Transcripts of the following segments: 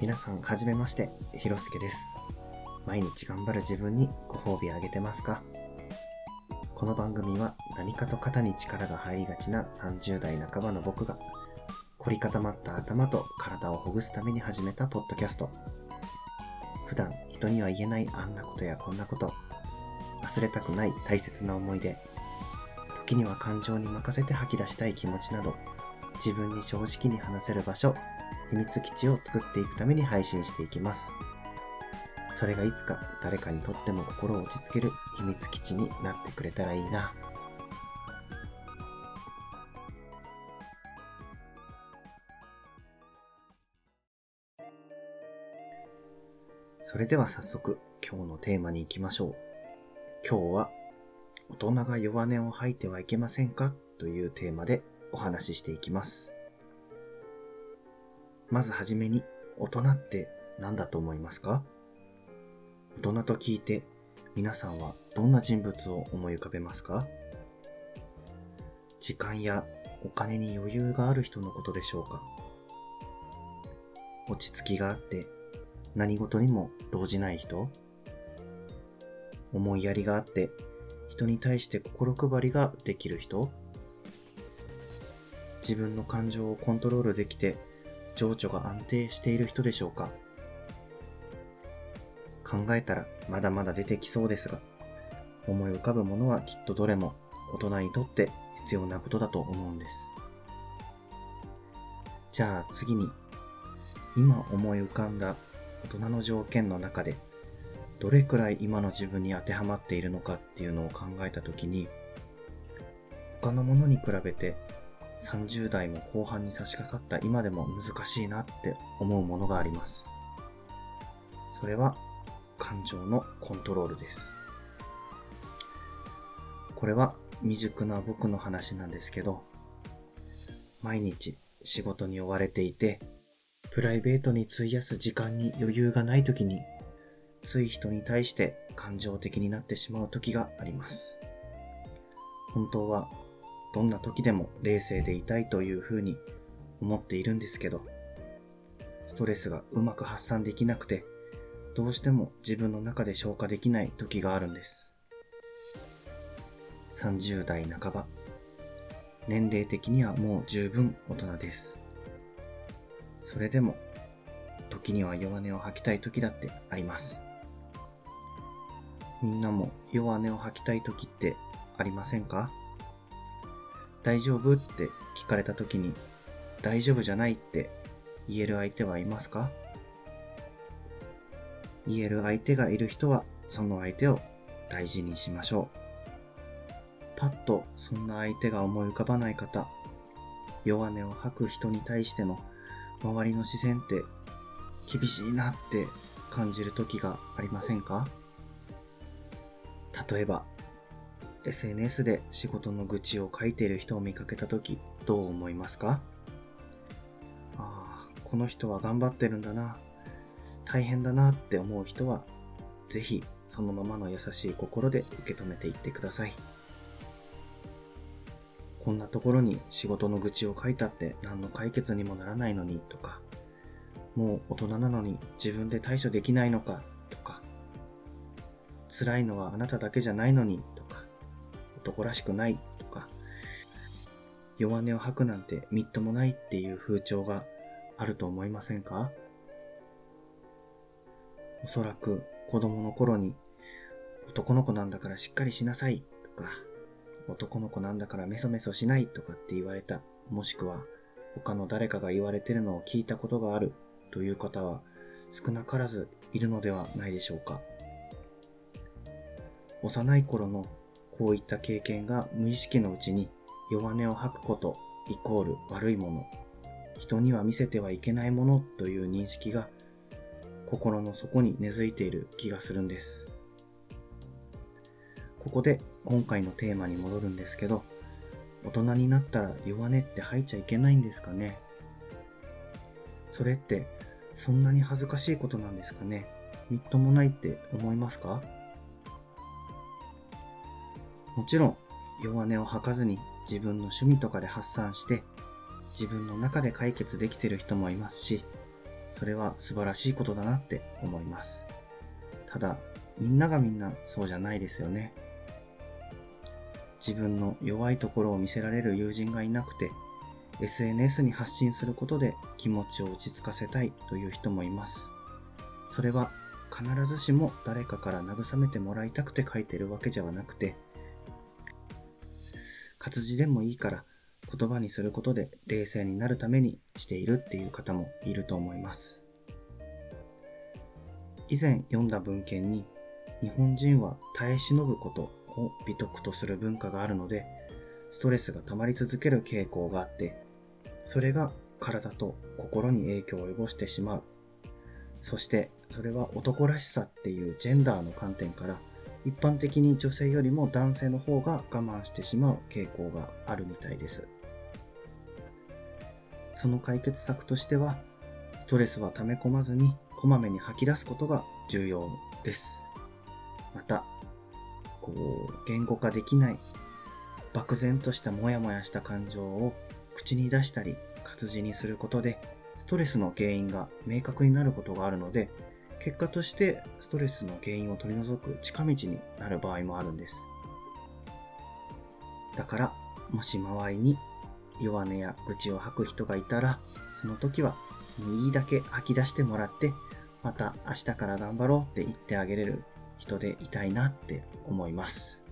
皆さん、はじめまして、ひろすけです。毎日頑張る自分にご褒美あげてますか？この番組は何かと肩に力が入りがちな30代半ばの僕が凝り固まった頭と体をほぐすために始めたポッドキャスト。普段人には言えないあんなことやこんなこと、忘れたくない大切な思い出、時には感情に任せて吐き出したい気持ちなど、自分に正直に話せる場所、秘密基地を作っていくために配信していきます。それがいつか誰かにとっても心を落ち着ける秘密基地になってくれたらいいな。それでは早速今日のテーマに行きましょう。今日は大人が弱音を吐いてはいけませんか？というテーマでお話ししていきます。まずはじめに大人って何だと思いますか？大人と聞いて皆さんはどんな人物を思い浮かべますか？時間やお金に余裕がある人のことでしょうか？落ち着きがあって何事にも動じない人？思いやりがあって人に対して心配りができる人？自分の感情をコントロールできて情緒が安定している人でしょうか？考えたらまだまだ出てきそうですが思い浮かぶものはきっとどれも大人にとって必要なことだと思うんです。じゃあ次に今思い浮かんだ大人の条件の中でどれくらい今の自分に当てはまっているのかっていうのを考えたときに他のものに比べて30代も後半に差し掛かった今でも難しいなって思うものがあります。それは感情のコントロールです。これは未熟な僕の話なんですけど毎日仕事に追われていてプライベートに費やす時間に余裕がない時につい人に対して感情的になってしまう時があります。本当はどんな時でも冷静でいたいというふうに思っているんですけどストレスがうまく発散できなくてどうしても自分の中で消化できない時があるんです。30代半ば年齢的にはもう十分大人です。それでも時には弱音を吐きたい時だってあります。みんなも弱音を吐きたい時ってありませんか？大丈夫？って聞かれた時に大丈夫じゃないって言える相手はいますか？言える相手がいる人はその相手を大事にしましょう。パッとそんな相手が思い浮かばない方、弱音を吐く人に対しての周りの視線って厳しいなって感じる時がありませんか？例えば SNS で仕事の愚痴を書いている人を見かけた時どう思いますか？ああ、この人は頑張ってるんだな。大変だなって思う人は、ぜひそのままの優しい心で受け止めていってください。こんなところに仕事の愚痴を書いたって何の解決にもならないのにとか、もう大人なのに自分で対処できないのかとか、辛いのはあなただけじゃないのに、男らしくないとか、弱音を吐くなんてみっともないっていう風潮があると思いませんか？おそらく子供の頃に男の子なんだからしっかりしなさいとか男の子なんだからメソメソしないとかって言われたもしくは他の誰かが言われてるのを聞いたことがあるという方は少なからずいるのではないでしょうか。幼い頃のこういった経験が無意識のうちに弱音を吐くことイコール悪いもの。人には見せてはいけないものという認識が心の底に根付いている気がするんです。ここで今回のテーマに戻るんですけど、大人になったら弱音って吐いちゃいけないんですかね？それってそんなに恥ずかしいことなんですかね？みっともないって思いますか？もちろん弱音を吐かずに自分の趣味とかで発散して自分の中で解決できてる人もいますし、それは素晴らしいことだなって思います。ただ、みんながみんなそうじゃないですよね。自分の弱いところを見せられる友人がいなくて、SNS に発信することで気持ちを落ち着かせたいという人もいます。それは必ずしも誰かから慰めてもらいたくて書いてるわけじゃなくて、活字でもいいから言葉にすることで冷静になるためにしているっていう方もいると思います。以前読んだ文献に日本人は耐え忍ぶことを美徳とする文化があるのでストレスが溜まり続ける傾向があってそれが体と心に影響を及ぼしてしまうそしてそれは男らしさっていうジェンダーの観点から一般的に女性よりも男性の方が我慢してしまう傾向があるみたいです。その解決策としては、ストレスは溜め込まずにこまめに吐き出すことが重要です。また、こう、言語化できない漠然としたモヤモヤした感情を口に出したり活字にすることでストレスの原因が明確になることがあるので結果としてストレスの原因を取り除く近道になる場合もあるんです。だから、もし周りに弱音や愚痴を吐く人がいたら、その時は、いいだけ吐き出してもらって、また明日から頑張ろうって言ってあげれる人でいたいなって思います。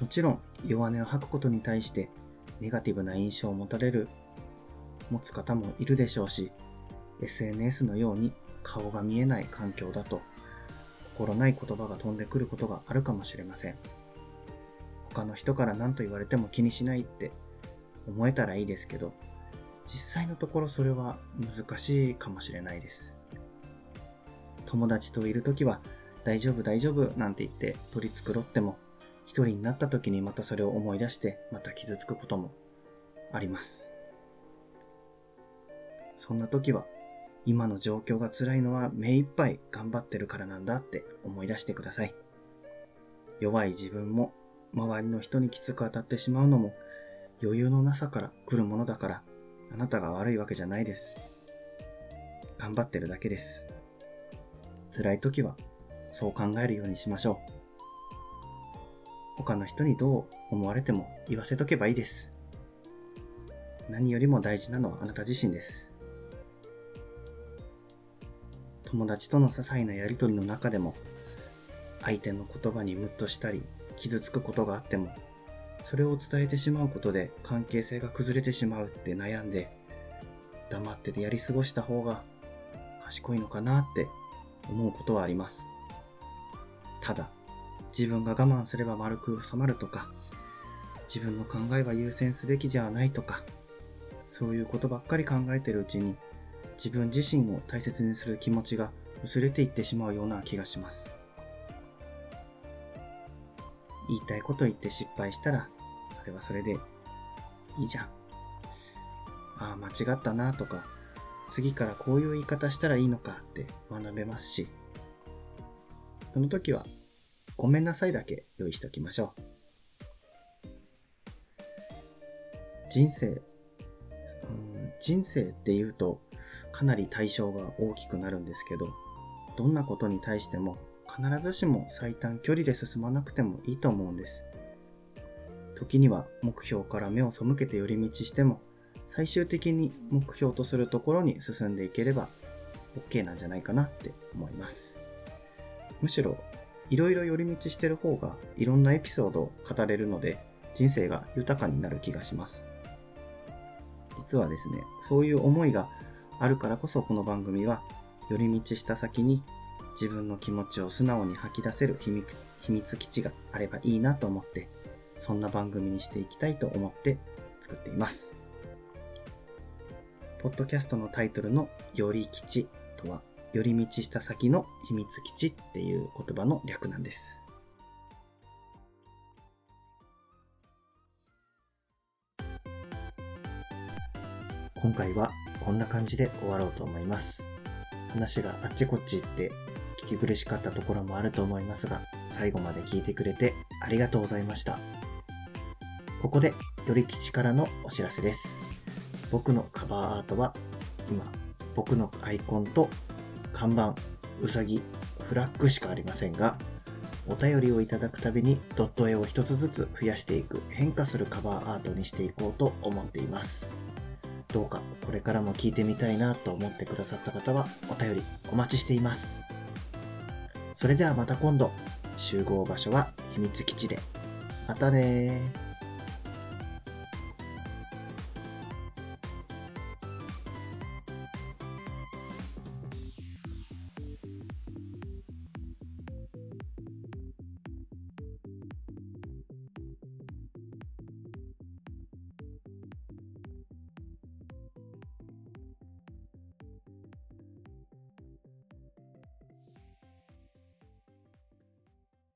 もちろん、弱音を吐くことに対して、ネガティブな印象を持たれる、持つ方もいるでしょうし、SNS のように顔が見えない環境だと心ない言葉が飛んでくることがあるかもしれません。他の人から何と言われても気にしないって思えたらいいですけど、実際のところそれは難しいかもしれないです。友達といる時は大丈夫大丈夫なんて言って取り繕っても一人になった時にまたそれを思い出してまた傷つくこともあります。そんな時は今の状況が辛いのは目いっぱい頑張ってるからなんだって思い出してください。弱い自分も周りの人にきつく当たってしまうのも余裕のなさから来るものだからあなたが悪いわけじゃないです。頑張ってるだけです。辛い時はそう考えるようにしましょう。他の人にどう思われても言わせとけばいいです。何よりも大事なのはあなた自身です。友達との些細なやりとりの中でも、相手の言葉にムッとしたり、傷つくことがあっても、それを伝えてしまうことで関係性が崩れてしまうって悩んで、黙っててやり過ごした方が賢いのかなって思うことはあります。ただ、自分が我慢すれば丸く収まるとか、自分の考えは優先すべきじゃないとか、そういうことばっかり考えてるうちに自分自身を大切にする気持ちが薄れていってしまうような気がします。言いたいこと言って失敗したら、それはそれでいいじゃん。ああ、間違ったなとか、次からこういう言い方したらいいのかって学べますし、その時は、ごめんなさいだけ用意しておきましょう。人生、うん、人生って言うと、かなり対象が大きくなるんですけど、どんなことに対しても必ずしも最短距離で進まなくてもいいと思うんです。時には目標から目を背けて寄り道しても、最終的に目標とするところに進んでいければ OK なんじゃないかなって思います。むしろ、いろいろ寄り道してる方がいろんなエピソードを語れるので、人生が豊かになる気がします。実はですね、そういう思いがあるからこそこの番組は寄り道した先に自分の気持ちを素直に吐き出せる秘密秘密基地があればいいなと思ってそんな番組にしていきたいと思って作っています。ポッドキャストのタイトルの寄り基地とは寄り道した先の秘密基地っていう言葉の略なんです。今回はこんな感じで終わろうと思います。話があっちこっち行って聞き苦しかったところもあると思いますが、最後まで聞いてくれてありがとうございました。ここでより吉からのお知らせです。僕のカバーアートは今、僕のアイコンと看板、うさぎ、フラッグしかありませんが、お便りをいただくたびにドット絵を一つずつ増やしていく変化するカバーアートにしていこうと思っています。どうかこれからも聞いてみたいなと思ってくださった方はお便りお待ちしています。それではまた今度、集合場所は秘密基地で。またね。